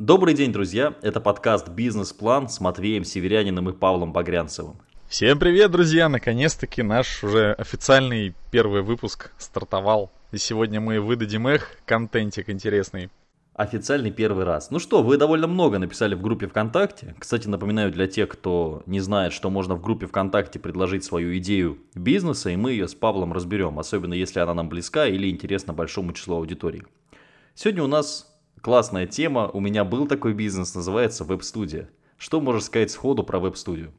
Добрый день, друзья! Это подкаст «Бизнес-план» с Матвеем Северяниным и Павлом Багрянцевым. Всем привет, друзья! Наконец-таки наш уже официальный первый выпуск стартовал. И сегодня мы выдадим их контентик интересный. Официальный первый раз. Ну что, вы довольно много написали в группе ВКонтакте. Кстати, напоминаю для тех, кто не знает, что можно в группе ВКонтакте предложить свою идею бизнеса, и мы ее с Павлом разберем, особенно если она нам близка или интересна большому числу аудитории. Сегодня у нас классная тема. У меня был такой бизнес, называется веб-студия. Что можешь сказать сходу про веб-студию?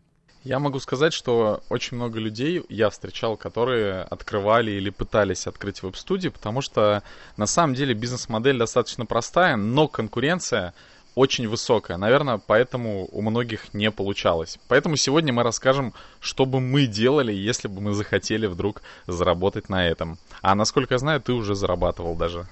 Я могу сказать, что очень много людей я встречал, которые открывали или пытались открыть веб-студии, потому что на самом деле бизнес-модель достаточно простая, но конкуренция очень высокая. Наверное, поэтому у многих не получалось. Поэтому сегодня мы расскажем, что бы мы делали, если бы мы захотели вдруг заработать на этом. А насколько я знаю, ты уже зарабатывал даже.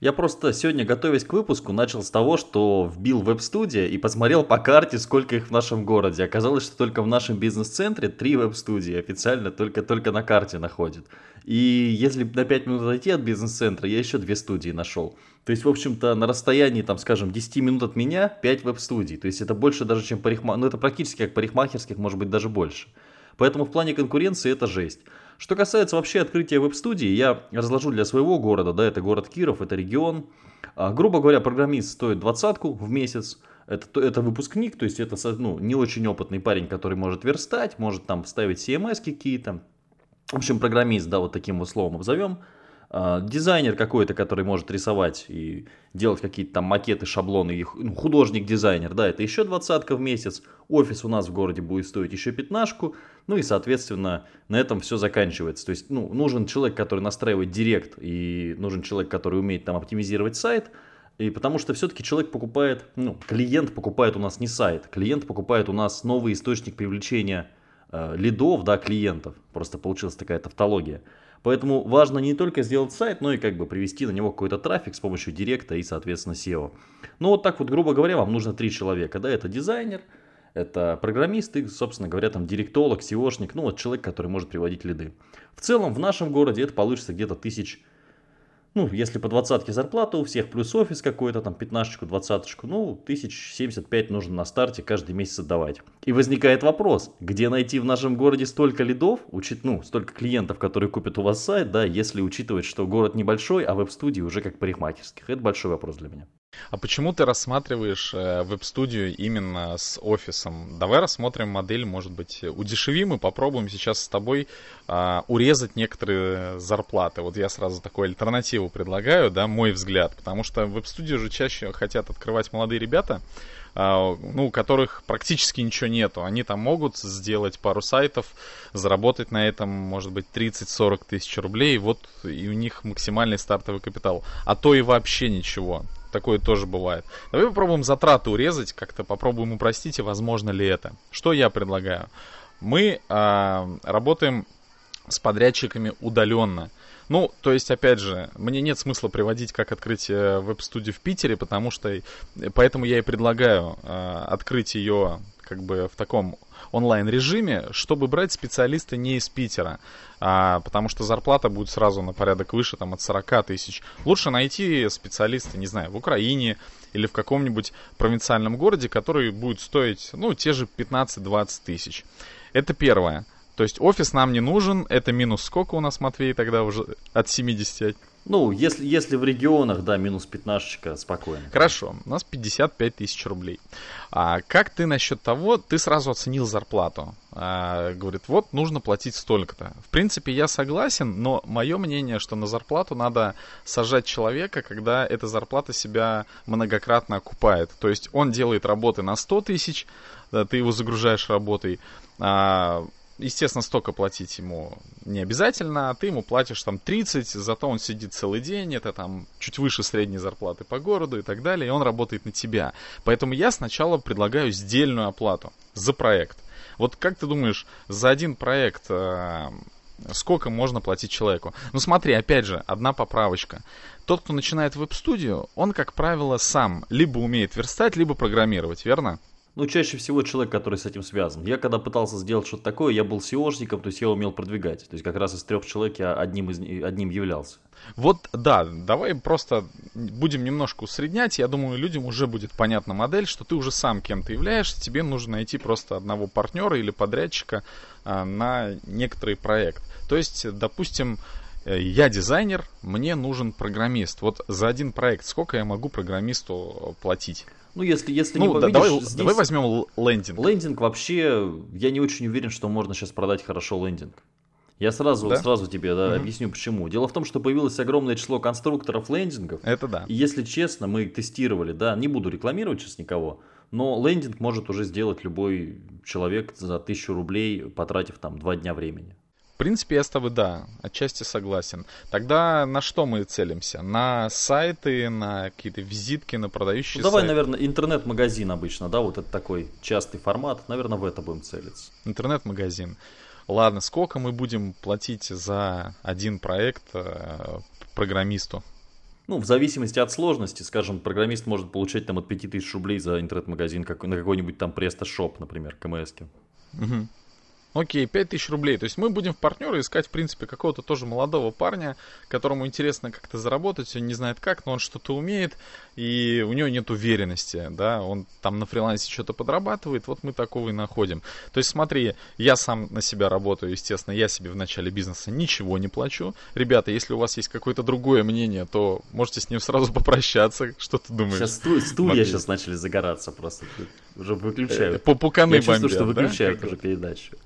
Я просто сегодня, готовясь к выпуску, начал с того, что вбил веб-студия и посмотрел по карте, сколько их в нашем городе. Оказалось, что только в нашем бизнес-центре три веб-студии официально только, только на карте находят. И если на 5 минут отойти от бизнес-центра, я еще две студии нашел. То есть, в общем-то, на расстоянии, там, скажем, 10 минут от меня 5 веб-студий. То есть, это больше даже, чем парикмахерских, ну, это практически как парикмахерских, может быть, даже больше. Поэтому в плане конкуренции это жесть. Что касается вообще открытия веб-студии, я разложу для своего города, да, это город Киров, это регион. А, грубо говоря, программист стоит двадцатку в месяц, это, это выпускник, то есть это ну, не очень опытный парень, который может верстать, может там ставить CMS какие-то. В общем, программист, да, вот таким вот словом обзовем. А, дизайнер какой-то, который может рисовать и делать какие-то там макеты, шаблоны, ну, художник-дизайнер, да, это еще двадцатка в месяц, офис у нас в городе будет стоить еще пятнашку, ну и, соответственно, на этом все заканчивается. То есть, ну, нужен человек, который настраивает директ, и нужен человек, который умеет там оптимизировать сайт, и потому что все-таки человек покупает, ну, клиент покупает у нас не сайт, клиент покупает у нас новый источник привлечения э, лидов, да, клиентов. Просто получилась такая тавтология. Поэтому важно не только сделать сайт, но и как бы привести на него какой-то трафик с помощью директа и, соответственно, SEO. Ну вот так вот, грубо говоря, вам нужно три человека. Да, это дизайнер, это программист и, собственно говоря, там директолог, SEOшник, ну вот человек, который может приводить лиды. В целом в нашем городе это получится где-то тысяч ну, если по двадцатке зарплата у всех, плюс офис какой-то, там, пятнашечку, двадцаточку, ну, тысяч семьдесят пять нужно на старте каждый месяц отдавать. И возникает вопрос, где найти в нашем городе столько лидов, учит, ну, столько клиентов, которые купят у вас сайт, да, если учитывать, что город небольшой, а веб-студии уже как парикмахерских. Это большой вопрос для меня. А почему ты рассматриваешь э, веб-студию именно с офисом? Давай рассмотрим модель, может быть, удешевим и попробуем сейчас с тобой э, урезать некоторые зарплаты. Вот я сразу такую альтернативу предлагаю, да, мой взгляд, потому что веб-студию же чаще хотят открывать молодые ребята, а, ну, у которых практически ничего нету. Они там могут сделать пару сайтов, заработать на этом, может быть, 30-40 тысяч рублей, вот и у них максимальный стартовый капитал. А то и вообще ничего. Такое тоже бывает. Давай попробуем затраты урезать, как-то попробуем упростить, и возможно ли это. Что я предлагаю? Мы э, работаем с подрядчиками удаленно. Ну, то есть, опять же, мне нет смысла приводить, как открыть э, веб-студию в Питере, потому что, э, поэтому я и предлагаю э, открыть ее как бы в таком онлайн-режиме, чтобы брать специалиста не из Питера, а, потому что зарплата будет сразу на порядок выше, там, от 40 тысяч. Лучше найти специалиста, не знаю, в Украине или в каком-нибудь провинциальном городе, который будет стоить, ну, те же 15-20 тысяч. Это первое. То есть офис нам не нужен, это минус сколько у нас, Матвей, тогда уже от 70? Ну, если, если в регионах, да, минус 15 спокойно. Хорошо, у нас 55 тысяч рублей. А как ты насчет того, ты сразу оценил зарплату? А, говорит, вот нужно платить столько-то. В принципе, я согласен, но мое мнение, что на зарплату надо сажать человека, когда эта зарплата себя многократно окупает. То есть он делает работы на 100 тысяч, да, ты его загружаешь работой, а, естественно, столько платить ему не обязательно, а ты ему платишь там 30, зато он сидит целый день, это там чуть выше средней зарплаты по городу и так далее, и он работает на тебя. Поэтому я сначала предлагаю сдельную оплату за проект. Вот как ты думаешь, за один проект э, сколько можно платить человеку? Ну смотри, опять же, одна поправочка. Тот, кто начинает веб-студию, он, как правило, сам либо умеет верстать, либо программировать, верно? Ну, чаще всего человек, который с этим связан. Я когда пытался сделать что-то такое, я был SEOшником, то есть я умел продвигать. То есть как раз из трех человек я одним, из, одним являлся. Вот, да, давай просто будем немножко усреднять. Я думаю, людям уже будет понятна модель, что ты уже сам кем-то являешься. Тебе нужно найти просто одного партнера или подрядчика а, на некоторый проект. То есть, допустим, я дизайнер, мне нужен программист. Вот за один проект сколько я могу программисту платить? Ну, если, если ну, не победишь, давай, здесь... давай возьмем лендинг. Лендинг вообще, я не очень уверен, что можно сейчас продать хорошо лендинг. Я сразу, да? сразу тебе да, угу. объясню почему. Дело в том, что появилось огромное число конструкторов лендингов. Это да. И если честно, мы тестировали, да, не буду рекламировать сейчас никого, но лендинг может уже сделать любой человек за тысячу рублей, потратив там два дня времени принципе, я с тобой, да, отчасти согласен. Тогда на что мы целимся? На сайты, на какие-то визитки, на продающие ну, давай, сайты? наверное, интернет-магазин обычно, да, вот это такой частый формат. Наверное, в это будем целиться. Интернет-магазин. Ладно, сколько мы будем платить за один проект э, программисту? Ну, в зависимости от сложности, скажем, программист может получать там от 5000 рублей за интернет-магазин, как, на какой-нибудь там престо-шоп, например, КМС. Угу. Окей, 5000 рублей. То есть мы будем в партнера искать, в принципе, какого-то тоже молодого парня, которому интересно как-то заработать, он не знает как, но он что-то умеет, и у него нет уверенности, да, он там на фрилансе что-то подрабатывает, вот мы такого и находим. То есть смотри, я сам на себя работаю, естественно, я себе в начале бизнеса ничего не плачу. Ребята, если у вас есть какое-то другое мнение, то можете с ним сразу попрощаться, что ты думаешь? Сейчас сту- стулья сейчас начали загораться просто, уже выключают. Э, Пупуканы Я чувствую, что выключают да? уже передачу.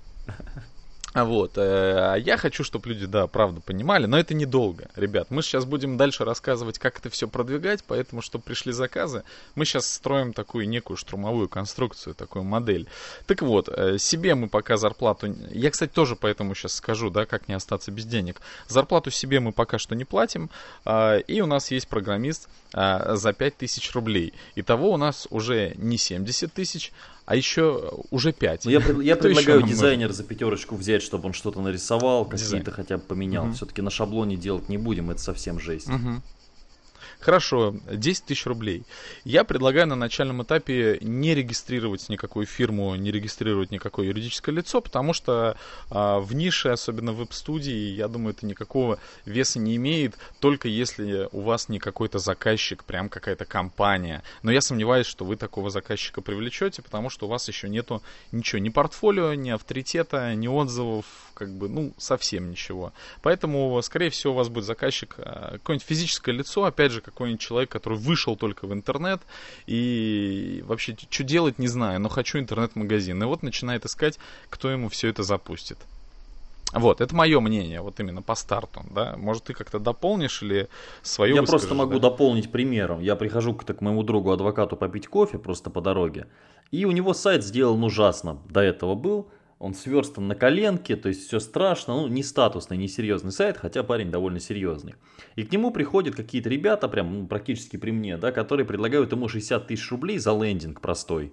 Вот. Э, я хочу, чтобы люди, да, правда понимали, но это недолго, ребят. Мы сейчас будем дальше рассказывать, как это все продвигать, поэтому, чтобы пришли заказы, мы сейчас строим такую некую штурмовую конструкцию, такую модель. Так вот, э, себе мы пока зарплату... Я, кстати, тоже поэтому сейчас скажу, да, как не остаться без денег. Зарплату себе мы пока что не платим, а, и у нас есть программист а, за 5000 рублей. Итого у нас уже не 70 тысяч, а еще уже 5. Ну, я, я предлагаю дизайнер за пятерочку взять, чтобы он что-то нарисовал, какие-то хотя бы поменял. Угу. Все-таки на шаблоне делать не будем, это совсем жесть. Угу. Хорошо, 10 тысяч рублей. Я предлагаю на начальном этапе не регистрировать никакую фирму, не регистрировать никакое юридическое лицо, потому что а, в нише, особенно в веб-студии, я думаю, это никакого веса не имеет, только если у вас не какой-то заказчик, прям какая-то компания. Но я сомневаюсь, что вы такого заказчика привлечете, потому что у вас еще нету ничего, ни портфолио, ни авторитета, ни отзывов, как бы, ну, совсем ничего. Поэтому, скорее всего, у вас будет заказчик, а, какое-нибудь физическое лицо, опять же, какой-нибудь человек, который вышел только в интернет и вообще, что делать, не знаю, но хочу интернет-магазин. И вот начинает искать, кто ему все это запустит. Вот, это мое мнение, вот именно по старту, да. Может, ты как-то дополнишь или свое Я просто могу да? дополнить примером. Я прихожу к, к моему другу адвокату попить кофе просто по дороге, и у него сайт сделан ужасно. До этого был он сверстан на коленке, то есть все страшно, ну не статусный, не серьезный сайт, хотя парень довольно серьезный. И к нему приходят какие-то ребята, прям ну, практически при мне, да, которые предлагают ему 60 тысяч рублей за лендинг простой.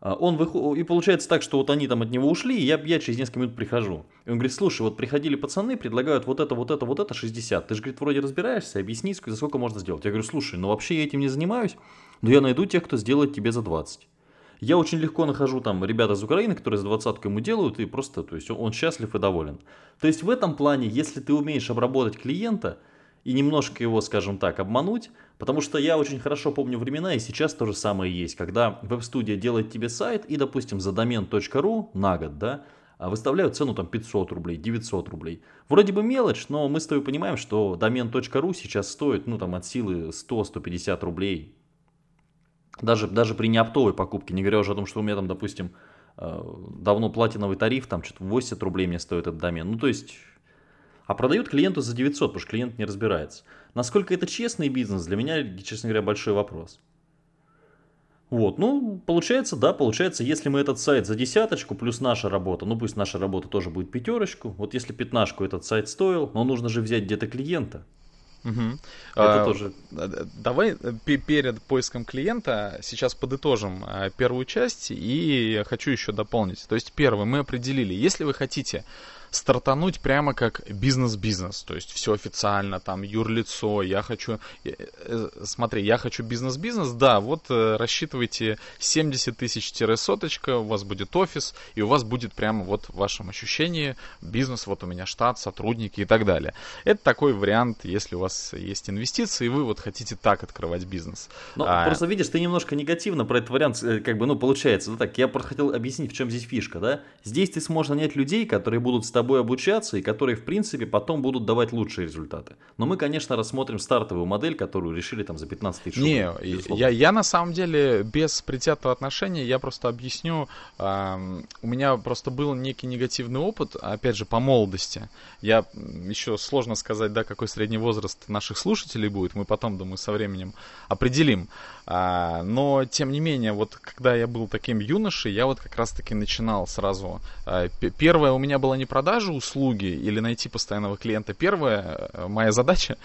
А, он выходит, и получается так, что вот они там от него ушли, и я, я через несколько минут прихожу. И он говорит, слушай, вот приходили пацаны, предлагают вот это, вот это, вот это 60. Ты же, говорит, вроде разбираешься, объясни, за сколько можно сделать. Я говорю, слушай, ну вообще я этим не занимаюсь, но я найду тех, кто сделает тебе за 20. Я очень легко нахожу там ребят из Украины, которые за двадцатку ему делают, и просто, то есть он счастлив и доволен. То есть в этом плане, если ты умеешь обработать клиента и немножко его, скажем так, обмануть, потому что я очень хорошо помню времена, и сейчас то же самое есть, когда веб-студия делает тебе сайт, и, допустим, за домен.ру на год, да, а выставляют цену там 500 рублей, 900 рублей. Вроде бы мелочь, но мы с тобой понимаем, что домен.ру сейчас стоит, ну там от силы 100-150 рублей даже, даже при неоптовой покупке, не говоря уже о том, что у меня там, допустим, э, давно платиновый тариф, там что-то 80 рублей мне стоит этот домен. Ну, то есть, а продают клиенту за 900, потому что клиент не разбирается. Насколько это честный бизнес, для меня, честно говоря, большой вопрос. Вот, ну, получается, да, получается, если мы этот сайт за десяточку, плюс наша работа, ну, пусть наша работа тоже будет пятерочку, вот если пятнашку этот сайт стоил, но нужно же взять где-то клиента. Угу. Это а, тоже. Давай э, перед поиском клиента сейчас подытожим э, первую часть и хочу еще дополнить. То есть первое, мы определили, если вы хотите стартануть прямо как бизнес-бизнес, то есть все официально, там, юрлицо, я хочу, э, э, смотри, я хочу бизнес-бизнес, да, вот э, рассчитывайте 70 тысяч-соточка, у вас будет офис, и у вас будет прямо вот в вашем ощущении бизнес, вот у меня штат, сотрудники и так далее. Это такой вариант, если у вас есть инвестиции, и вы вот хотите так открывать бизнес. Ну, а... просто видишь, ты немножко негативно про этот вариант, как бы, ну, получается, ну так, я просто хотел объяснить, в чем здесь фишка, да? Здесь ты сможешь нанять людей, которые будут с тобой обучаться и которые, в принципе, потом будут давать лучшие результаты. Но мы, конечно, рассмотрим стартовую модель, которую решили там за 15 тысяч. Не, я, я на самом деле без предвзятого отношения, я просто объясню, э, у меня просто был некий негативный опыт, опять же, по молодости. Я еще сложно сказать, да, какой средний возраст наших слушателей будет, мы потом, думаю, со временем определим. А, но, тем не менее, вот когда я был таким юношей, я вот как раз-таки начинал сразу. А, первое у меня была не продажа услуги или найти постоянного клиента. Первая э, моя задача,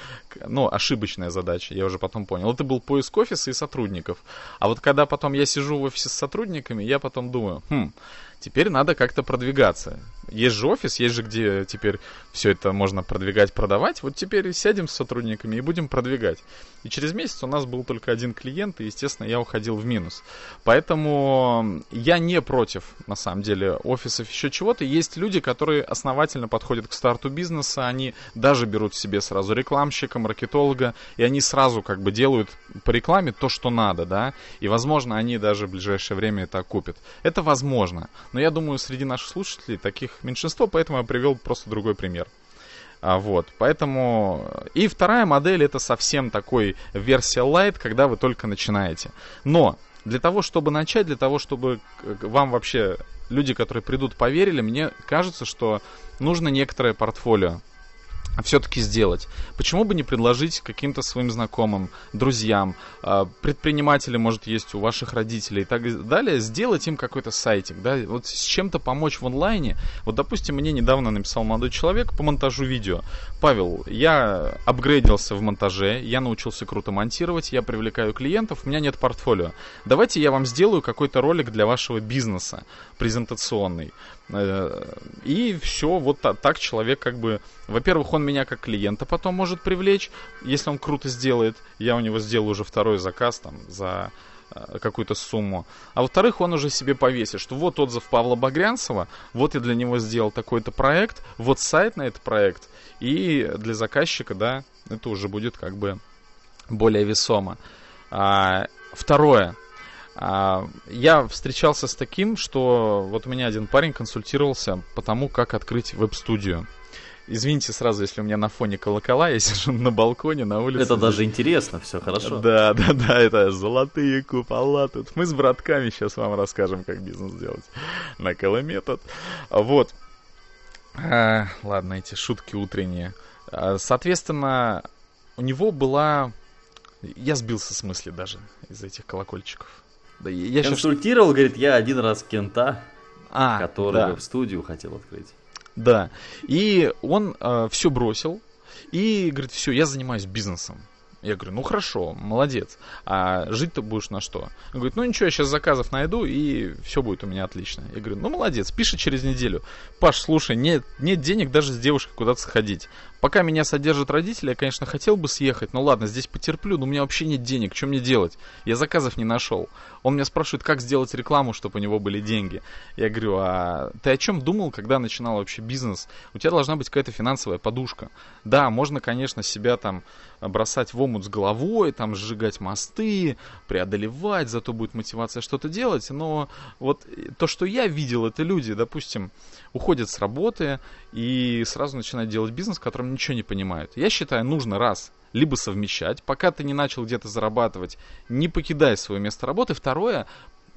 ну, ошибочная задача, я уже потом понял, это был поиск офиса и сотрудников. А вот когда потом я сижу в офисе с сотрудниками, я потом думаю, хм, теперь надо как-то продвигаться. Есть же офис, есть же где теперь все это можно продвигать, продавать. Вот теперь сядем с сотрудниками и будем продвигать. И через месяц у нас был только один клиент, и, естественно, я уходил в минус. Поэтому я не против, на самом деле, офисов еще чего-то. Есть люди, которые основательно подходят к старту бизнеса, они даже берут себе сразу рекламщика, маркетолога, и они сразу как бы делают по рекламе то, что надо, да, и, возможно, они даже в ближайшее время это купят. Это возможно. Но я думаю, среди наших слушателей таких меньшинство, поэтому я привел просто другой пример. А, вот, поэтому... И вторая модель это совсем такой версия light, когда вы только начинаете. Но для того, чтобы начать, для того, чтобы вам вообще люди, которые придут, поверили, мне кажется, что нужно некоторое портфолио все-таки сделать. Почему бы не предложить каким-то своим знакомым, друзьям, а, предприниматели, может, есть у ваших родителей и так далее, сделать им какой-то сайтик, да, вот с чем-то помочь в онлайне. Вот, допустим, мне недавно написал молодой человек по монтажу видео. Павел, я апгрейдился в монтаже, я научился круто монтировать, я привлекаю клиентов, у меня нет портфолио. Давайте я вам сделаю какой-то ролик для вашего бизнеса, презентационный. Э, и все, вот так человек как бы... Во-первых, он меня как клиента потом может привлечь, если он круто сделает. Я у него сделаю уже второй заказ там за э, какую-то сумму. А во-вторых, он уже себе повесит, что вот отзыв Павла Багрянцева, вот я для него сделал такой-то проект, вот сайт на этот проект, и для заказчика, да, это уже будет как бы более весомо. А, второе, а, я встречался с таким, что вот у меня один парень консультировался по тому, как открыть веб-студию. Извините сразу, если у меня на фоне колокола, я сижу на балконе, на улице. Это даже интересно, все хорошо. Да, да, да, это золотые купола тут. Мы с братками сейчас вам расскажем, как бизнес делать на Колометод. Вот. А, ладно, эти шутки утренние. А, соответственно, у него была... Я сбился с мысли даже из этих колокольчиков. Да, я Консультировал, сейчас... говорит, я один раз кента, а, который да. в студию хотел открыть. Да. И он э, все бросил и говорит, все, я занимаюсь бизнесом. Я говорю, ну хорошо, молодец. А жить ты будешь на что? Он говорит, ну ничего, я сейчас заказов найду, и все будет у меня отлично. Я говорю, ну молодец, пишет через неделю. Паш, слушай, нет, нет денег даже с девушкой куда-то сходить. Пока меня содержат родители, я, конечно, хотел бы съехать, но ладно, здесь потерплю, но у меня вообще нет денег, что мне делать? Я заказов не нашел. Он меня спрашивает, как сделать рекламу, чтобы у него были деньги. Я говорю, а ты о чем думал, когда начинал вообще бизнес? У тебя должна быть какая-то финансовая подушка. Да, можно, конечно, себя там бросать в омут с головой, там сжигать мосты, преодолевать, зато будет мотивация что-то делать, но вот то, что я видел, это люди, допустим, уходят с работы и сразу начинают делать бизнес, в котором ничего не понимают. Я считаю, нужно раз либо совмещать, пока ты не начал где-то зарабатывать, не покидай свое место работы. Второе,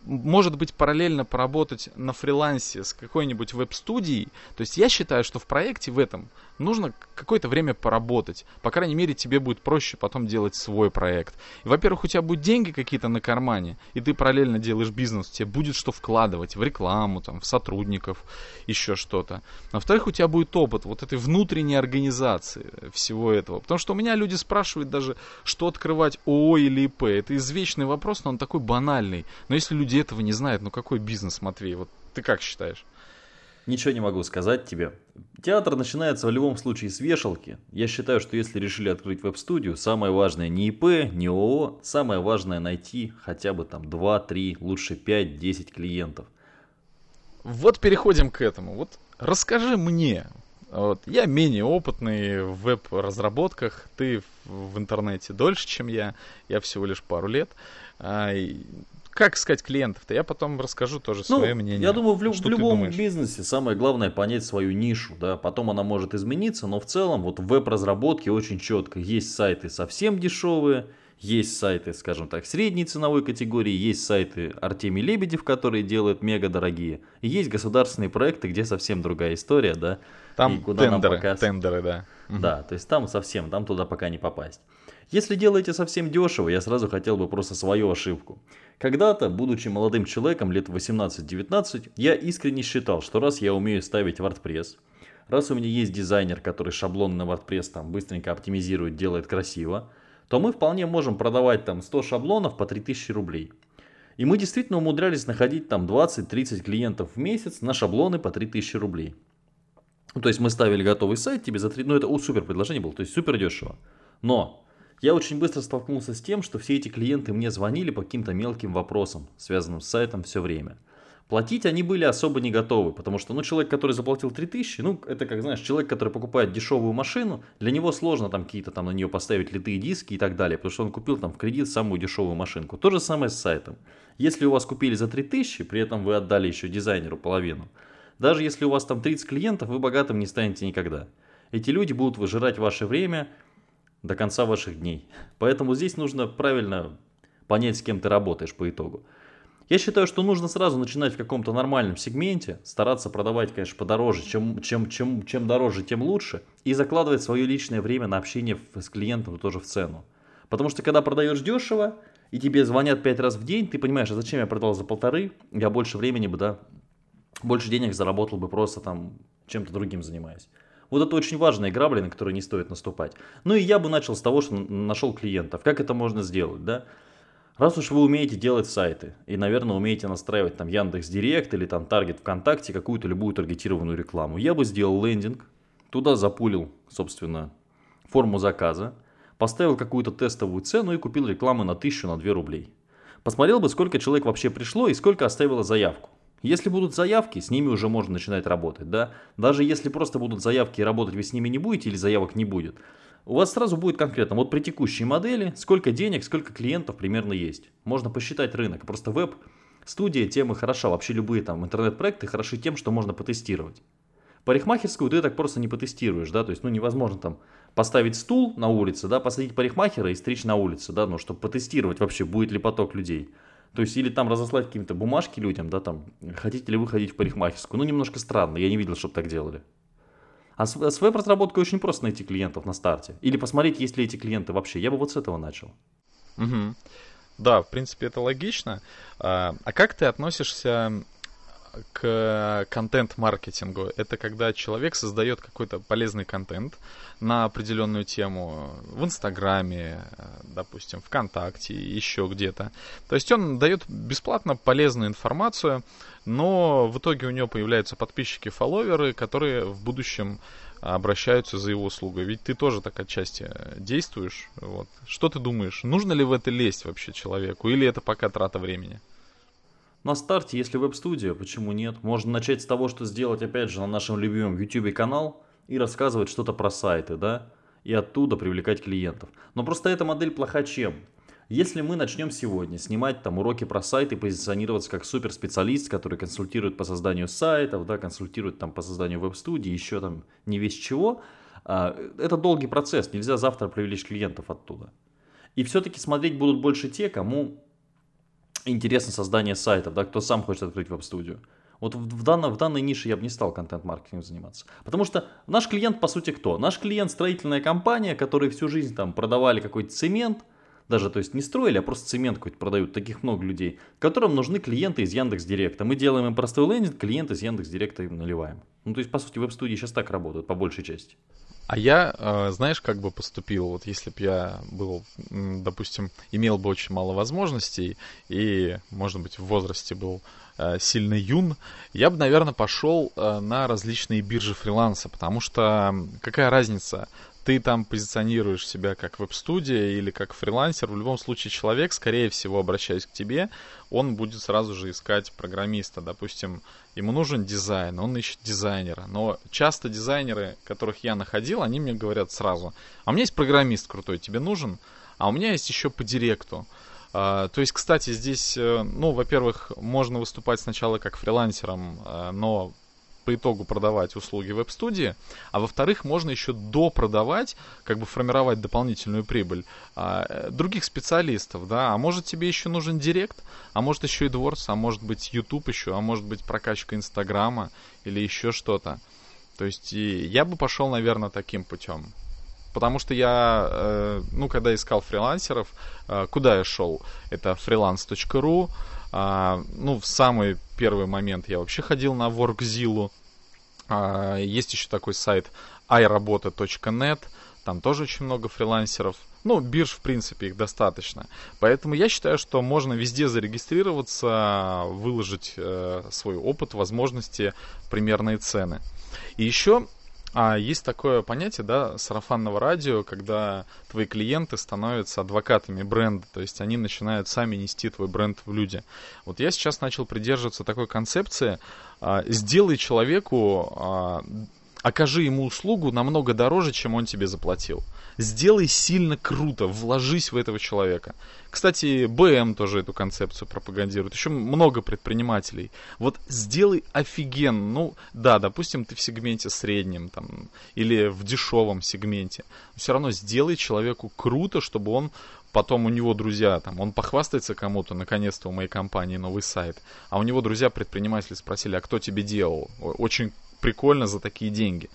может быть, параллельно поработать на фрилансе с какой-нибудь веб-студией. То есть я считаю, что в проекте в этом нужно какое-то время поработать. По крайней мере, тебе будет проще потом делать свой проект. Во-первых, у тебя будут деньги какие-то на кармане, и ты параллельно делаешь бизнес, тебе будет что вкладывать в рекламу, там, в сотрудников, еще что-то. А во-вторых, у тебя будет опыт вот этой внутренней организации всего этого. Потому что у меня люди спрашивают даже, что открывать ООО или ИП. Это извечный вопрос, но он такой банальный. Но если люди этого не знают, ну какой бизнес, Матвей? Вот ты как считаешь? Ничего не могу сказать тебе. Театр начинается в любом случае с вешалки. Я считаю, что если решили открыть веб-студию, самое важное не ИП, не ООО, самое важное найти хотя бы там 2, 3, лучше 5, 10 клиентов. Вот переходим к этому. Вот расскажи мне, вот, я менее опытный в веб-разработках, ты в интернете дольше, чем я, я всего лишь пару лет. Как искать клиентов-то? Я потом расскажу тоже ну, свое мнение. Я думаю, в, люб- в любом бизнесе самое главное понять свою нишу, да, потом она может измениться, но в целом вот в веб-разработке очень четко есть сайты совсем дешевые, есть сайты, скажем так, средней ценовой категории, есть сайты Артемий Лебедев, которые делают мега дорогие, и есть государственные проекты, где совсем другая история, да. Там и куда тендеры, нам пока... тендеры, да. Да, то есть там совсем, там туда пока не попасть. Если делаете совсем дешево, я сразу хотел бы просто свою ошибку. Когда-то, будучи молодым человеком лет 18-19, я искренне считал, что раз я умею ставить WordPress, раз у меня есть дизайнер, который шаблон на WordPress там быстренько оптимизирует, делает красиво, то мы вполне можем продавать там 100 шаблонов по 3000 рублей. И мы действительно умудрялись находить там 20-30 клиентов в месяц на шаблоны по 3000 рублей. Ну, то есть мы ставили готовый сайт тебе за 3, ну это о, супер предложение было, то есть супер дешево. Но я очень быстро столкнулся с тем, что все эти клиенты мне звонили по каким-то мелким вопросам, связанным с сайтом все время. Платить они были особо не готовы, потому что, ну, человек, который заплатил 3000, ну, это, как знаешь, человек, который покупает дешевую машину, для него сложно там какие-то там на нее поставить литые диски и так далее, потому что он купил там в кредит самую дешевую машинку. То же самое с сайтом. Если у вас купили за 3000, при этом вы отдали еще дизайнеру половину, даже если у вас там 30 клиентов, вы богатым не станете никогда. Эти люди будут выжирать ваше время до конца ваших дней. Поэтому здесь нужно правильно понять, с кем ты работаешь по итогу. Я считаю, что нужно сразу начинать в каком-то нормальном сегменте, стараться продавать, конечно, подороже, чем, чем, чем, чем дороже, тем лучше, и закладывать свое личное время на общение с клиентом тоже в цену. Потому что когда продаешь дешево, и тебе звонят пять раз в день, ты понимаешь, а зачем я продал за полторы, я больше времени бы, да, больше денег заработал бы просто там чем-то другим занимаясь. Вот это очень важная грабля, на которую не стоит наступать. Ну и я бы начал с того, что нашел клиентов. Как это можно сделать, да? Раз уж вы умеете делать сайты и, наверное, умеете настраивать там Яндекс Директ или там Таргет ВКонтакте, какую-то любую таргетированную рекламу, я бы сделал лендинг, туда запулил, собственно, форму заказа, поставил какую-то тестовую цену и купил рекламу на 1000 на 2 рублей. Посмотрел бы, сколько человек вообще пришло и сколько оставило заявку. Если будут заявки, с ними уже можно начинать работать, да. Даже если просто будут заявки и работать вы с ними не будете или заявок не будет, у вас сразу будет конкретно, вот при текущей модели, сколько денег, сколько клиентов примерно есть. Можно посчитать рынок. Просто веб, студия, темы хороша, вообще любые там интернет-проекты хороши тем, что можно потестировать. Парикмахерскую ты так просто не потестируешь, да, то есть, ну, невозможно там поставить стул на улице, да, посадить парикмахера и стричь на улице, да, ну, чтобы потестировать вообще, будет ли поток людей. То есть, или там разослать какие-то бумажки людям, да, там, хотите ли вы ходить в парикмахерскую. Ну, немножко странно, я не видел, чтобы так делали. А с, с веб-разработкой очень просто найти клиентов на старте. Или посмотреть, есть ли эти клиенты вообще. Я бы вот с этого начал. Угу. Да, в принципе, это логично. А, а как ты относишься к контент-маркетингу. Это когда человек создает какой-то полезный контент на определенную тему в Инстаграме, допустим, ВКонтакте, еще где-то. То есть он дает бесплатно полезную информацию, но в итоге у него появляются подписчики, фолловеры, которые в будущем обращаются за его услугой. Ведь ты тоже так отчасти действуешь. Вот. Что ты думаешь, нужно ли в это лезть вообще человеку, или это пока трата времени? На старте, если веб-студия, почему нет? Можно начать с того, что сделать, опять же, на нашем любимом YouTube канал и рассказывать что-то про сайты, да? И оттуда привлекать клиентов. Но просто эта модель плоха чем? Если мы начнем сегодня снимать там уроки про сайты, позиционироваться как суперспециалист, который консультирует по созданию сайтов, да, консультирует там по созданию веб-студии, еще там не весь чего, а, это долгий процесс, нельзя завтра привлечь клиентов оттуда. И все-таки смотреть будут больше те, кому интересно создание сайтов, да, кто сам хочет открыть веб-студию. Вот в, в, данной, в данной нише я бы не стал контент-маркетингом заниматься. Потому что наш клиент, по сути, кто? Наш клиент строительная компания, которые всю жизнь там продавали какой-то цемент, даже, то есть не строили, а просто цемент какой-то продают, таких много людей, которым нужны клиенты из Яндекс Директа. Мы делаем им простой лендинг, клиент из Яндекс Директа им наливаем. Ну, то есть, по сути, веб-студии сейчас так работают, по большей части. А я, э, знаешь, как бы поступил, вот если бы я был, допустим, имел бы очень мало возможностей и, может быть, в возрасте был э, сильно юн, я бы, наверное, пошел э, на различные биржи фриланса, потому что какая разница, ты там позиционируешь себя как веб-студия или как фрилансер, в любом случае человек, скорее всего, обращаясь к тебе, он будет сразу же искать программиста. Допустим, ему нужен дизайн, он ищет дизайнера. Но часто дизайнеры, которых я находил, они мне говорят сразу, а у меня есть программист крутой, тебе нужен? А у меня есть еще по директу. Uh, то есть, кстати, здесь, э, ну, во-первых, можно выступать сначала как фрилансером, uh, но по итогу продавать услуги веб-студии, а во-вторых, можно еще допродавать, как бы формировать дополнительную прибыль а, других специалистов, да, а может тебе еще нужен директ, а может еще и дворс, а может быть YouTube еще, а может быть прокачка Инстаграма или еще что-то. То есть и я бы пошел, наверное, таким путем. Потому что я, э, ну, когда искал фрилансеров, э, куда я шел? Это freelance.ru, а, ну, в самый первый момент я вообще ходил на WorkZilla. А, есть еще такой сайт iRabota.net. Там тоже очень много фрилансеров. Ну, бирж, в принципе, их достаточно. Поэтому я считаю, что можно везде зарегистрироваться, выложить э, свой опыт, возможности, примерные цены. И еще а есть такое понятие, да, сарафанного радио, когда твои клиенты становятся адвокатами бренда, то есть они начинают сами нести твой бренд в люди. Вот я сейчас начал придерживаться такой концепции, а, сделай человеку а, окажи ему услугу намного дороже, чем он тебе заплатил. Сделай сильно круто, вложись в этого человека. Кстати, БМ тоже эту концепцию пропагандирует. Еще много предпринимателей. Вот сделай офигенно. Ну, да, допустим, ты в сегменте среднем там, или в дешевом сегменте. Но все равно сделай человеку круто, чтобы он потом у него друзья, там, он похвастается кому-то, наконец-то у моей компании новый сайт, а у него друзья предприниматели спросили, а кто тебе делал? Очень прикольно за такие деньги.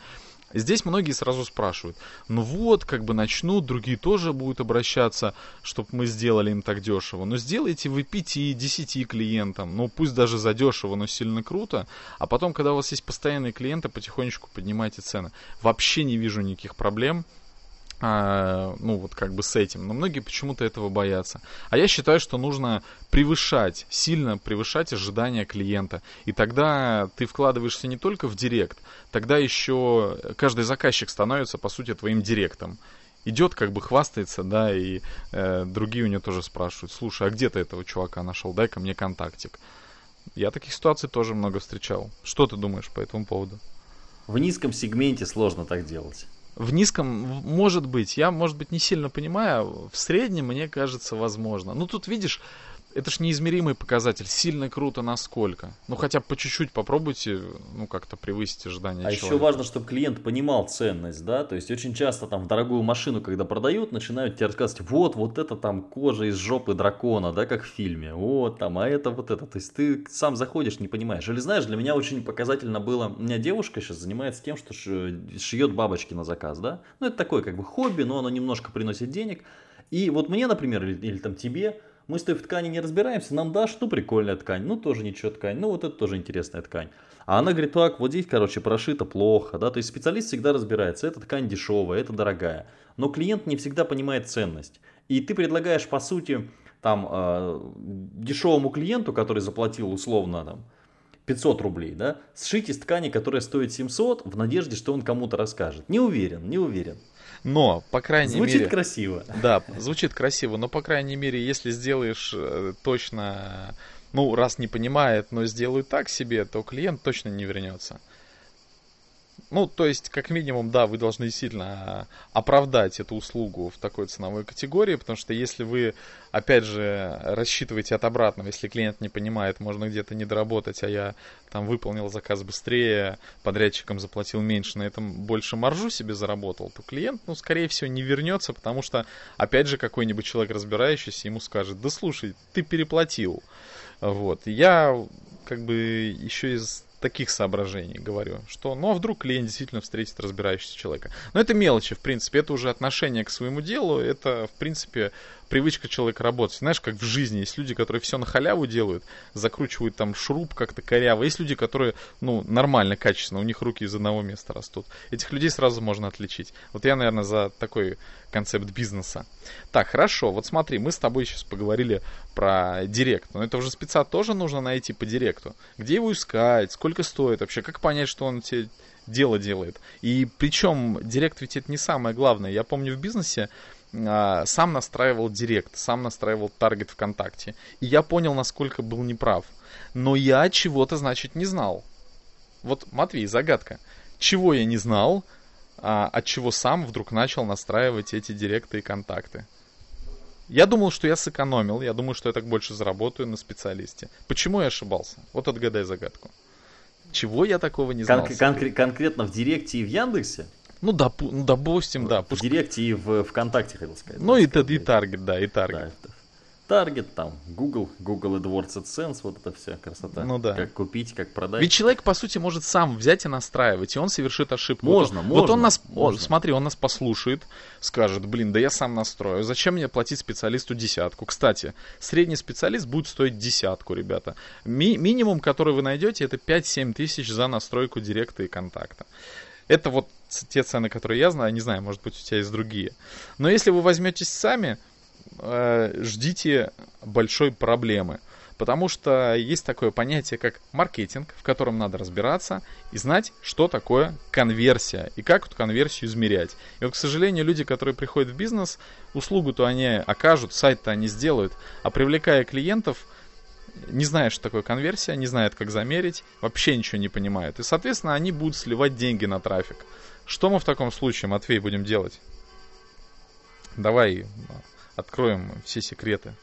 Здесь многие сразу спрашивают, ну вот, как бы начнут, другие тоже будут обращаться, чтобы мы сделали им так дешево. Но сделайте вы 5-10 клиентам, ну пусть даже за дешево, но сильно круто. А потом, когда у вас есть постоянные клиенты, потихонечку поднимайте цены. Вообще не вижу никаких проблем а, ну вот как бы с этим, но многие почему-то этого боятся. А я считаю, что нужно превышать, сильно превышать ожидания клиента. И тогда ты вкладываешься не только в директ, тогда еще каждый заказчик становится, по сути, твоим директом. Идет, как бы хвастается, да, и э, другие у него тоже спрашивают, слушай, а где ты этого чувака нашел, дай-ка мне контактик. Я таких ситуаций тоже много встречал. Что ты думаешь по этому поводу? В низком сегменте сложно так делать. В низком, может быть, я, может быть, не сильно понимаю, в среднем, мне кажется, возможно. Ну, тут, видишь, это ж неизмеримый показатель. Сильно круто насколько. Ну, хотя бы по чуть-чуть попробуйте, ну, как-то превысить ожидания А человека. еще важно, чтобы клиент понимал ценность, да, то есть очень часто там в дорогую машину, когда продают, начинают тебе рассказывать, вот, вот это там кожа из жопы дракона, да, как в фильме, вот там, а это вот это. То есть ты сам заходишь, не понимаешь. Или знаешь, для меня очень показательно было, у меня девушка сейчас занимается тем, что шьет бабочки на заказ, да. Ну, это такое как бы хобби, но оно немножко приносит денег. И вот мне, например, или, или там тебе, мы с той в ткани не разбираемся, нам дашь, ну прикольная ткань, ну тоже ничего ткань, ну вот это тоже интересная ткань. А она говорит, так, вот здесь, короче, прошито плохо, да, то есть специалист всегда разбирается, эта ткань дешевая, это дорогая, но клиент не всегда понимает ценность. И ты предлагаешь, по сути, там, э, дешевому клиенту, который заплатил условно там 500 рублей, да, сшить из ткани, которая стоит 700, в надежде, что он кому-то расскажет. Не уверен, не уверен. Но, по крайней звучит мере... Звучит красиво. Да, звучит красиво, но, по крайней мере, если сделаешь э, точно... Ну, раз не понимает, но сделаю так себе, то клиент точно не вернется. Ну, то есть, как минимум, да, вы должны сильно оправдать эту услугу в такой ценовой категории, потому что если вы, опять же, рассчитываете от обратного, если клиент не понимает, можно где-то не доработать, а я там выполнил заказ быстрее, подрядчикам заплатил меньше, на этом больше маржу себе заработал, то клиент, ну, скорее всего, не вернется, потому что, опять же, какой-нибудь человек разбирающийся ему скажет, да слушай, ты переплатил. Вот. Я как бы еще из таких соображений говорю, что, ну а вдруг клиент действительно встретит разбирающегося человека. Но это мелочи, в принципе, это уже отношение к своему делу, это, в принципе, привычка человека работать. Знаешь, как в жизни есть люди, которые все на халяву делают, закручивают там шуруп как-то коряво. Есть люди, которые, ну, нормально, качественно, у них руки из одного места растут. Этих людей сразу можно отличить. Вот я, наверное, за такой концепт бизнеса. Так, хорошо, вот смотри, мы с тобой сейчас поговорили про директ. Но это уже спеца тоже нужно найти по директу. Где его искать, сколько стоит вообще, как понять, что он тебе дело делает. И причем директ ведь это не самое главное. Я помню в бизнесе сам настраивал директ, сам настраивал таргет ВКонтакте. И я понял, насколько был неправ. Но я чего-то, значит, не знал. Вот, Матвей, загадка. Чего я не знал, а, от чего сам вдруг начал настраивать эти директы и контакты? Я думал, что я сэкономил, я думаю, что я так больше заработаю на специалисте. Почему я ошибался? Вот отгадай загадку. Чего я такого не знал? Кон- конкре- конкретно в Директе и в Яндексе? Ну, допу- ну допустим, да. В Директе и в ВКонтакте, хотел сказать. Ну, и, и Таргет, да, и Таргет. Да, Таргет, там, Google, Google AdWords, AdSense, вот это вся красота. Ну да. Как купить, как продать. Ведь человек, по сути, может сам взять и настраивать, и он совершит ошибку. Можно, вот, можно. Вот он нас, можно. смотри, он нас послушает, скажет, блин, да я сам настрою, зачем мне платить специалисту десятку? Кстати, средний специалист будет стоить десятку, ребята. Ми- минимум, который вы найдете, это 5-7 тысяч за настройку директа и контакта. Это вот те цены, которые я знаю, не знаю, может быть у тебя есть другие. Но если вы возьметесь сами, Э, ждите большой проблемы. Потому что есть такое понятие, как маркетинг, в котором надо разбираться и знать, что такое конверсия и как эту конверсию измерять. И вот, к сожалению, люди, которые приходят в бизнес, услугу-то они окажут, сайт-то они сделают, а привлекая клиентов, не знают, что такое конверсия, не знают, как замерить, вообще ничего не понимают. И, соответственно, они будут сливать деньги на трафик. Что мы в таком случае, Матвей, будем делать? Давай откроем все секреты.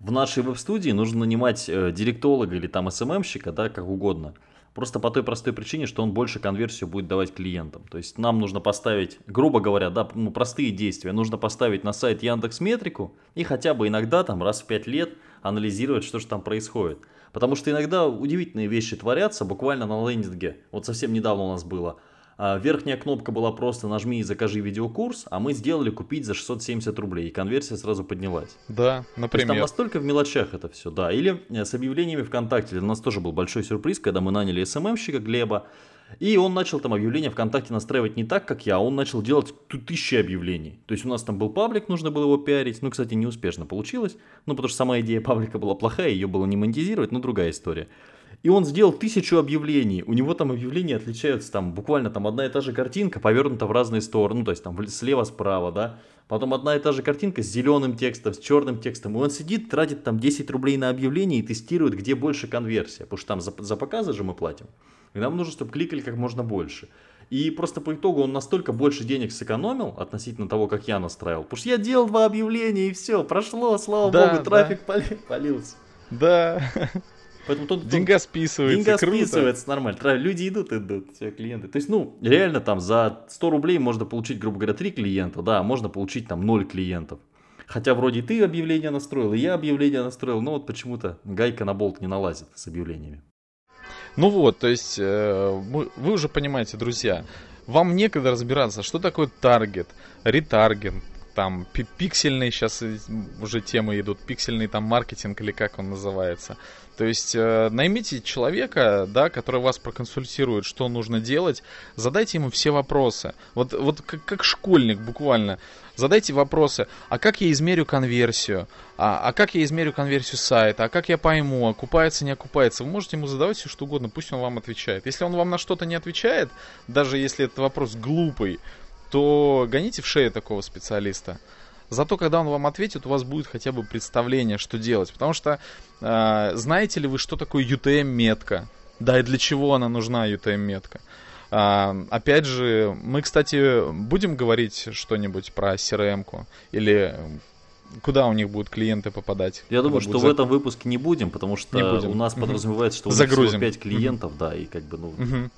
В нашей веб-студии нужно нанимать э, директолога или там СММщика, да, как угодно. Просто по той простой причине, что он больше конверсию будет давать клиентам. То есть нам нужно поставить, грубо говоря, да, ну, простые действия. Нужно поставить на сайт Яндекс Метрику и хотя бы иногда там раз в 5 лет анализировать, что же там происходит. Потому что иногда удивительные вещи творятся буквально на лендинге. Вот совсем недавно у нас было. А, верхняя кнопка была просто нажми и закажи видеокурс, а мы сделали купить за 670 рублей, и конверсия сразу поднялась. Да, например. То есть там настолько в мелочах это все, да. Или э, с объявлениями ВКонтакте. Для нас тоже был большой сюрприз, когда мы наняли СММщика Глеба, и он начал там объявления ВКонтакте настраивать не так, как я, а он начал делать тысячи объявлений. То есть у нас там был паблик, нужно было его пиарить. Ну, кстати, неуспешно получилось. Ну, потому что сама идея паблика была плохая, ее было не монетизировать, но другая история. И он сделал тысячу объявлений. У него там объявления отличаются, там буквально там одна и та же картинка повернута в разные стороны, ну, то есть там слева-справа, да. Потом одна и та же картинка с зеленым текстом, с черным текстом. И он сидит, тратит там 10 рублей на объявление и тестирует, где больше конверсия. Потому что там за, за показы же мы платим. И нам нужно, чтобы кликали как можно больше. И просто по итогу он настолько больше денег сэкономил относительно того, как я настраивал. Потому что я делал два объявления и все, прошло, слава да, богу, трафик да. полился. Да. Поэтому тут, деньга списывается, Деньга круто. списывается нормально. Люди идут, идут, все клиенты. То есть, ну, реально там за 100 рублей можно получить, грубо говоря, 3 клиента, да, а можно получить там 0 клиентов. Хотя вроде ты объявление настроил, и я объявление настроил, но вот почему-то гайка на болт не налазит с объявлениями. Ну вот, то есть, э, вы уже понимаете, друзья, вам некогда разбираться, что такое таргет, ретаргет, там пиксельные сейчас уже темы идут, пиксельный там маркетинг или как он называется. То есть э, наймите человека, да, который вас проконсультирует, что нужно делать, задайте ему все вопросы. Вот, вот как, как школьник буквально. Задайте вопросы, а как я измерю конверсию, а, а как я измерю конверсию сайта, а как я пойму, окупается, не окупается. Вы можете ему задавать все что угодно, пусть он вам отвечает. Если он вам на что-то не отвечает, даже если этот вопрос глупый, то гоните в шею такого специалиста. Зато когда он вам ответит, у вас будет хотя бы представление, что делать. Потому что э, знаете ли вы, что такое UTM-метка? Да, и для чего она нужна, UTM-метка? А, опять же, мы, кстати, будем говорить что-нибудь про CRM-ку? Или куда у них будут клиенты попадать? Я думаю, что в этом выпуске не будем, потому что не будем. у нас подразумевается, что у нас всего 5 клиентов, да, и как бы, ну... Угу.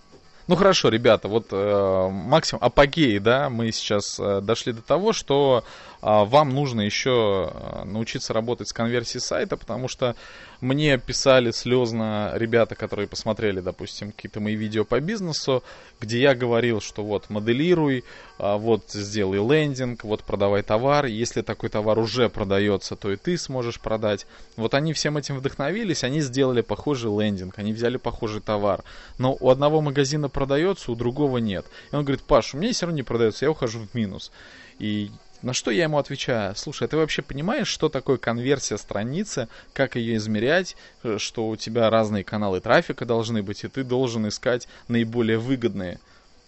Ну хорошо, ребята, вот э, максимум апогей, да, мы сейчас э, дошли до того, что э, вам нужно еще э, научиться работать с конверсией сайта, потому что мне писали слезно ребята, которые посмотрели, допустим, какие-то мои видео по бизнесу, где я говорил, что вот моделируй, э, вот сделай лендинг, вот продавай товар, если такой товар уже продается, то и ты сможешь продать. Вот они всем этим вдохновились, они сделали похожий лендинг, они взяли похожий товар, но у одного магазина продается, у другого нет. И он говорит, Паш, у меня все равно не продается, я ухожу в минус. И на что я ему отвечаю? Слушай, а ты вообще понимаешь, что такое конверсия страницы, как ее измерять, э, что у тебя разные каналы трафика должны быть, и ты должен искать наиболее выгодные.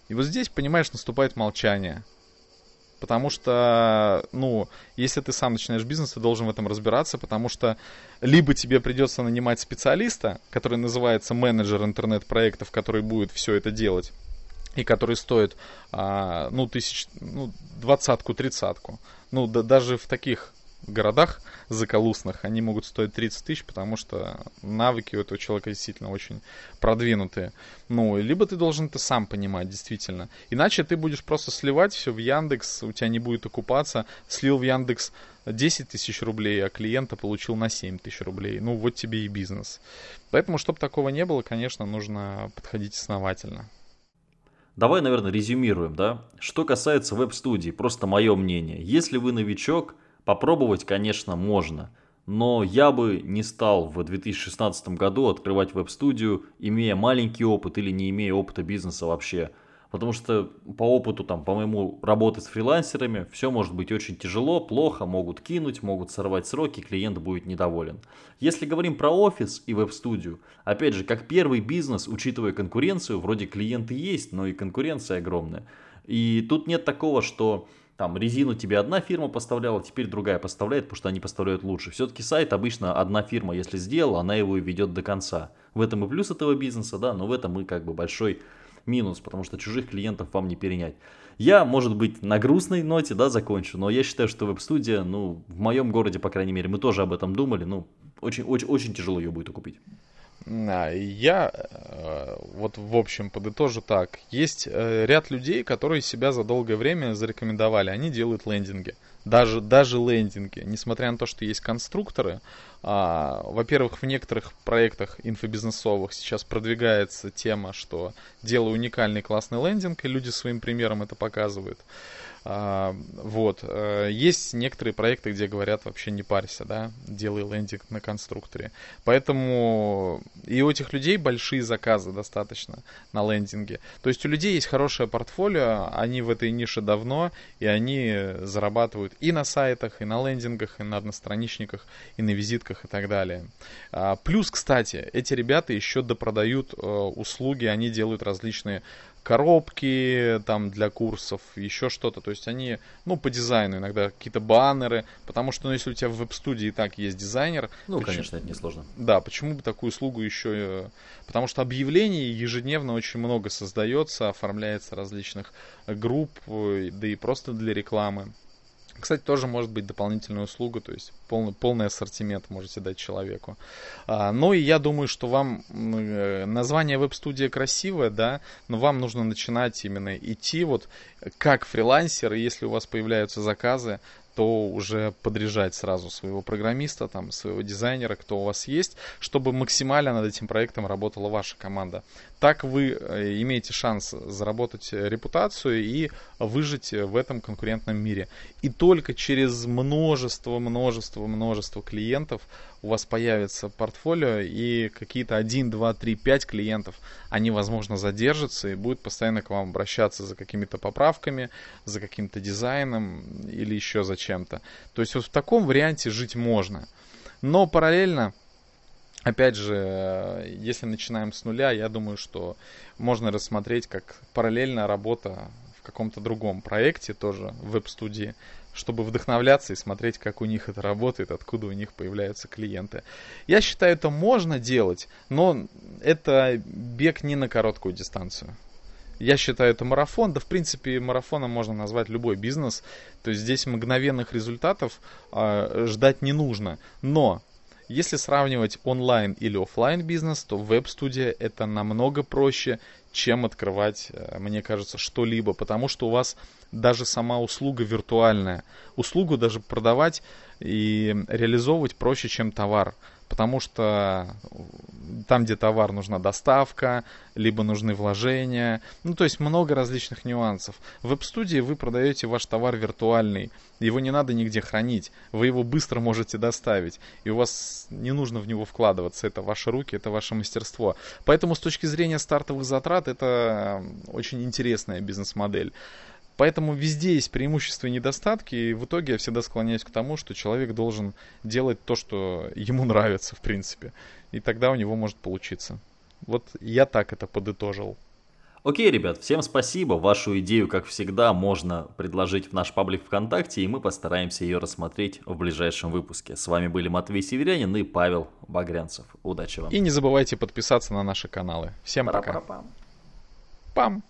И вот здесь, понимаешь, наступает молчание. Потому что, ну, если ты сам начинаешь бизнес, ты должен в этом разбираться, потому что либо тебе придется нанимать специалиста, который называется менеджер интернет-проектов, который будет все это делать, и который стоит, а, ну, тысяч, ну, двадцатку, тридцатку. Ну, да, даже в таких городах заколусных они могут стоить 30 тысяч, потому что навыки у этого человека действительно очень продвинутые. Ну, либо ты должен это сам понимать, действительно. Иначе ты будешь просто сливать все в Яндекс, у тебя не будет окупаться. Слил в Яндекс 10 тысяч рублей, а клиента получил на 7 тысяч рублей. Ну, вот тебе и бизнес. Поэтому, чтобы такого не было, конечно, нужно подходить основательно. Давай, наверное, резюмируем, да? Что касается веб-студии, просто мое мнение. Если вы новичок, попробовать, конечно, можно. Но я бы не стал в 2016 году открывать веб-студию, имея маленький опыт или не имея опыта бизнеса вообще. Потому что по опыту, там, по моему работы с фрилансерами, все может быть очень тяжело, плохо, могут кинуть, могут сорвать сроки, клиент будет недоволен. Если говорим про офис и веб-студию, опять же, как первый бизнес, учитывая конкуренцию, вроде клиенты есть, но и конкуренция огромная. И тут нет такого, что там резину тебе одна фирма поставляла, теперь другая поставляет, потому что они поставляют лучше. Все-таки сайт обычно одна фирма, если сделала, она его и ведет до конца. В этом и плюс этого бизнеса, да, но в этом и как бы большой минус, потому что чужих клиентов вам не перенять. Я, может быть, на грустной ноте, да, закончу, но я считаю, что веб-студия, ну, в моем городе, по крайней мере, мы тоже об этом думали, ну, очень, очень, очень тяжело ее будет купить. Я э, вот в общем подытожу так. Есть э, ряд людей, которые себя за долгое время зарекомендовали. Они делают лендинги. Даже, даже лендинги. Несмотря на то, что есть конструкторы, а, во-первых, в некоторых проектах инфобизнесовых сейчас продвигается тема, что делаю уникальный классный лендинг, и люди своим примером это показывают. А, вот. Э, есть некоторые проекты, где говорят вообще не парься, да, делай лендинг на конструкторе. Поэтому и у этих людей большие заказы достаточно на лендинге. То есть у людей есть хорошее портфолио, они в этой нише давно, и они зарабатывают и на сайтах, и на лендингах, и на одностраничниках, и на визитках и так далее. А, плюс, кстати, эти ребята еще допродают э, услуги, они делают различные коробки там для курсов, еще что-то. То есть они, ну, по дизайну иногда какие-то баннеры, потому что, ну, если у тебя в веб-студии и так есть дизайнер... Ну, почему, конечно, это несложно. Да, почему бы такую услугу еще... Э, потому что объявлений ежедневно очень много создается, оформляется различных групп, э, да и просто для рекламы. Кстати, тоже может быть дополнительная услуга, то есть полный, полный ассортимент можете дать человеку. А, ну и я думаю, что вам э, название веб-студия красивое, да, но вам нужно начинать именно идти вот как фрилансер, и если у вас появляются заказы, то уже подряжать сразу своего программиста, там, своего дизайнера, кто у вас есть, чтобы максимально над этим проектом работала ваша команда. Так вы э, имеете шанс заработать репутацию и выжить в этом конкурентном мире. И только через множество, множество, множество клиентов у вас появится портфолио и какие-то 1, 2, 3, 5 клиентов, они, возможно, задержатся и будут постоянно к вам обращаться за какими-то поправками, за каким-то дизайном или еще за чем-то. То есть вот в таком варианте жить можно. Но параллельно Опять же, если начинаем с нуля, я думаю, что можно рассмотреть как параллельная работа в каком-то другом проекте, тоже в веб-студии, чтобы вдохновляться и смотреть, как у них это работает, откуда у них появляются клиенты. Я считаю, это можно делать, но это бег не на короткую дистанцию. Я считаю, это марафон. Да, в принципе, марафоном можно назвать любой бизнес. То есть здесь мгновенных результатов э, ждать не нужно. Но Если сравнивать онлайн или офлайн бизнес, то веб-студия это намного проще, чем открывать, э, мне кажется, что-либо, потому что у вас даже сама услуга виртуальная. Услугу даже продавать и реализовывать проще, чем товар потому что там, где товар, нужна доставка, либо нужны вложения. Ну, то есть много различных нюансов. В веб-студии вы продаете ваш товар виртуальный. Его не надо нигде хранить. Вы его быстро можете доставить. И у вас не нужно в него вкладываться. Это ваши руки, это ваше мастерство. Поэтому с точки зрения стартовых затрат это очень интересная бизнес-модель. Поэтому везде есть преимущества и недостатки, и в итоге я всегда склоняюсь к тому, что человек должен делать то, что ему нравится, в принципе. И тогда у него может получиться. Вот я так это подытожил. Окей, ребят, всем спасибо. Вашу идею, как всегда, можно предложить в наш паблик ВКонтакте, и мы постараемся ее рассмотреть в ближайшем выпуске. С вами были Матвей Северянин и Павел Багрянцев. Удачи вам. И не забывайте подписаться на наши каналы. Всем пока. Пам.